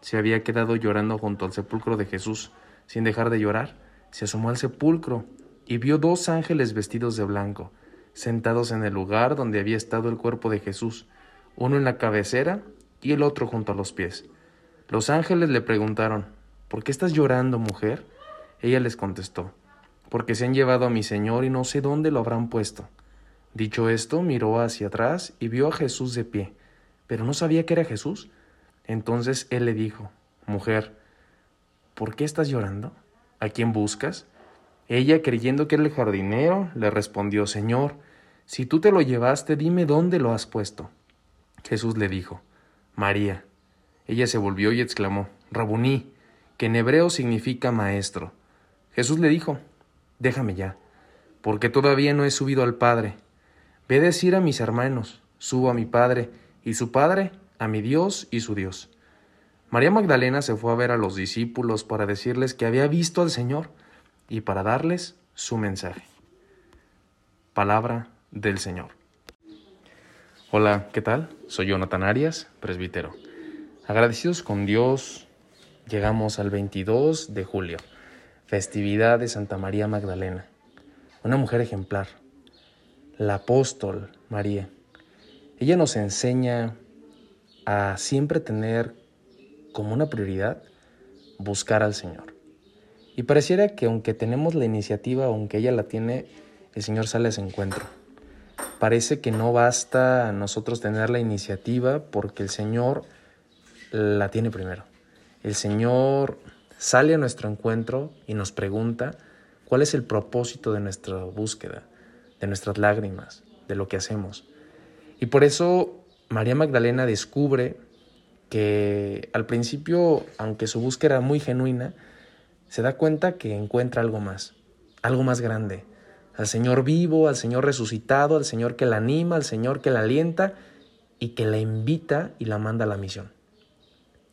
se había quedado llorando junto al sepulcro de Jesús. Sin dejar de llorar, se asomó al sepulcro y vio dos ángeles vestidos de blanco, sentados en el lugar donde había estado el cuerpo de Jesús, uno en la cabecera y el otro junto a los pies. Los ángeles le preguntaron, ¿Por qué estás llorando, mujer? Ella les contestó, Porque se han llevado a mi Señor y no sé dónde lo habrán puesto. Dicho esto, miró hacia atrás y vio a Jesús de pie, pero no sabía que era Jesús. Entonces él le dijo, Mujer, ¿por qué estás llorando? ¿A quién buscas? Ella, creyendo que era el jardinero, le respondió, Señor, si tú te lo llevaste, dime dónde lo has puesto. Jesús le dijo, María. Ella se volvió y exclamó, Rabuní, que en hebreo significa maestro. Jesús le dijo, Déjame ya, porque todavía no he subido al Padre. Ve a decir a mis hermanos, subo a mi Padre y su Padre, a mi Dios y su Dios. María Magdalena se fue a ver a los discípulos para decirles que había visto al Señor y para darles su mensaje. Palabra del Señor. Hola, ¿qué tal? Soy Jonathan Arias, presbítero. Agradecidos con Dios, llegamos al 22 de julio, festividad de Santa María Magdalena, una mujer ejemplar, la apóstol María. Ella nos enseña a siempre tener como una prioridad buscar al Señor. Y pareciera que aunque tenemos la iniciativa, aunque ella la tiene, el Señor sale a ese encuentro. Parece que no basta a nosotros tener la iniciativa porque el Señor la tiene primero. El Señor sale a nuestro encuentro y nos pregunta cuál es el propósito de nuestra búsqueda, de nuestras lágrimas, de lo que hacemos. Y por eso María Magdalena descubre que al principio, aunque su búsqueda era muy genuina, se da cuenta que encuentra algo más, algo más grande, al Señor vivo, al Señor resucitado, al Señor que la anima, al Señor que la alienta y que la invita y la manda a la misión.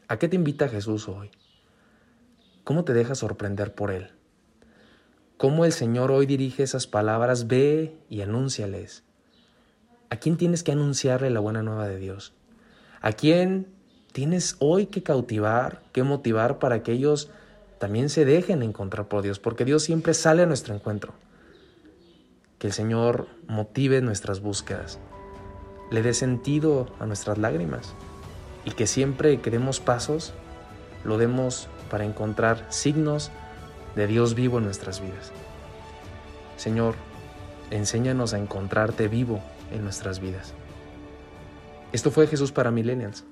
¿A qué te invita Jesús hoy? ¿Cómo te dejas sorprender por Él? ¿Cómo el Señor hoy dirige esas palabras? Ve y anúnciales. ¿A quién tienes que anunciarle la buena nueva de Dios? ¿A quién tienes hoy que cautivar, que motivar para que ellos también se dejen encontrar por Dios? Porque Dios siempre sale a nuestro encuentro. Que el Señor motive nuestras búsquedas, le dé sentido a nuestras lágrimas y que siempre que demos pasos, lo demos para encontrar signos de Dios vivo en nuestras vidas. Señor, enséñanos a encontrarte vivo en nuestras vidas. Esto fue Jesús para Millennials.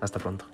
Hasta pronto.